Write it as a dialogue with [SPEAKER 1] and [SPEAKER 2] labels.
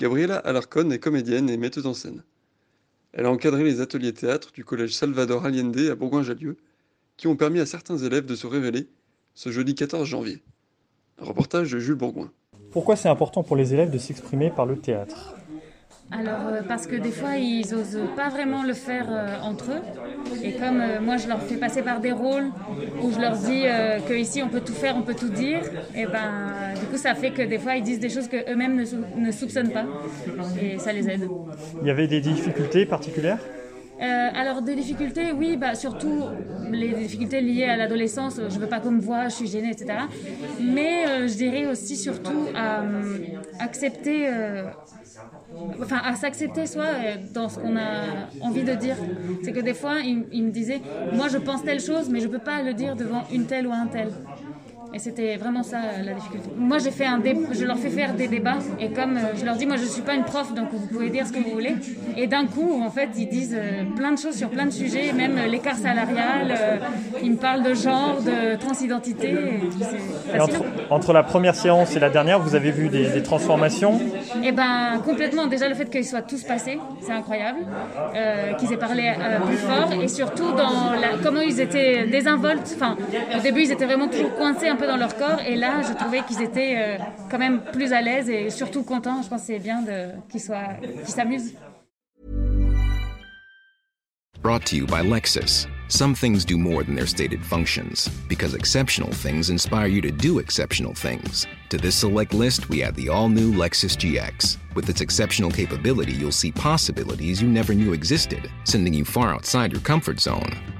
[SPEAKER 1] Gabriela Alarcón est comédienne et metteuse en scène. Elle a encadré les ateliers théâtre du collège Salvador Allende à Bourgoin-Jallieu, qui ont permis à certains élèves de se révéler ce jeudi 14 janvier. Reportage de Jules Bourgoin.
[SPEAKER 2] Pourquoi c'est important pour les élèves de s'exprimer par le théâtre?
[SPEAKER 3] Alors, euh, parce que des fois, ils osent pas vraiment le faire euh, entre eux. Et comme euh, moi, je leur fais passer par des rôles où je leur dis qu'ici, on peut tout faire, on peut tout dire, et ben, du coup, ça fait que des fois, ils disent des choses qu'eux-mêmes ne, ne soupçonnent pas. Et ça les aide.
[SPEAKER 2] Il y avait des difficultés particulières?
[SPEAKER 3] Alors des difficultés, oui, bah, surtout les difficultés liées à l'adolescence. Je veux pas qu'on me voit, je suis gênée, etc. Mais je dirais aussi surtout à accepter enfin, à s'accepter soi euh, dans ce qu'on a envie de dire. C'est que des fois, il, me disait, moi je pense telle chose, mais je peux pas le dire devant une telle ou un tel. Et c'était vraiment ça la difficulté. Moi, j'ai fait un je leur fais faire des débats et comme euh, je leur dis, moi, je suis pas une prof, donc vous pouvez dire ce que vous voulez. Et d'un coup, en fait, ils disent euh, plein de choses sur plein de sujets, même l'écart salarial. Euh, ils me parlent de genre, de transidentité.
[SPEAKER 2] Et entre, entre, la première séance et la dernière, vous avez vu des, transformations?
[SPEAKER 3] Eh ben, complètement. Déjà, le fait qu'ils soient tous passés, c'est incroyable. qu'ils aient parlé plus fort et surtout dans la, comment ils étaient désinvoltes. Enfin, au début, ils étaient vraiment toujours coincés un peu dans leur corps. Et là, je trouvais qu'ils étaient euh, quand même plus à l'aise et surtout contents. Je pense c'est bien qu'ils soient, qu'ils s'amusent.
[SPEAKER 4] Brought to you by Lexus. Some things do more than their stated functions, because exceptional things inspire you to do exceptional things. To this select list, we add the all new Lexus GX. With its exceptional capability, you'll see possibilities you never knew existed, sending you far outside your comfort zone.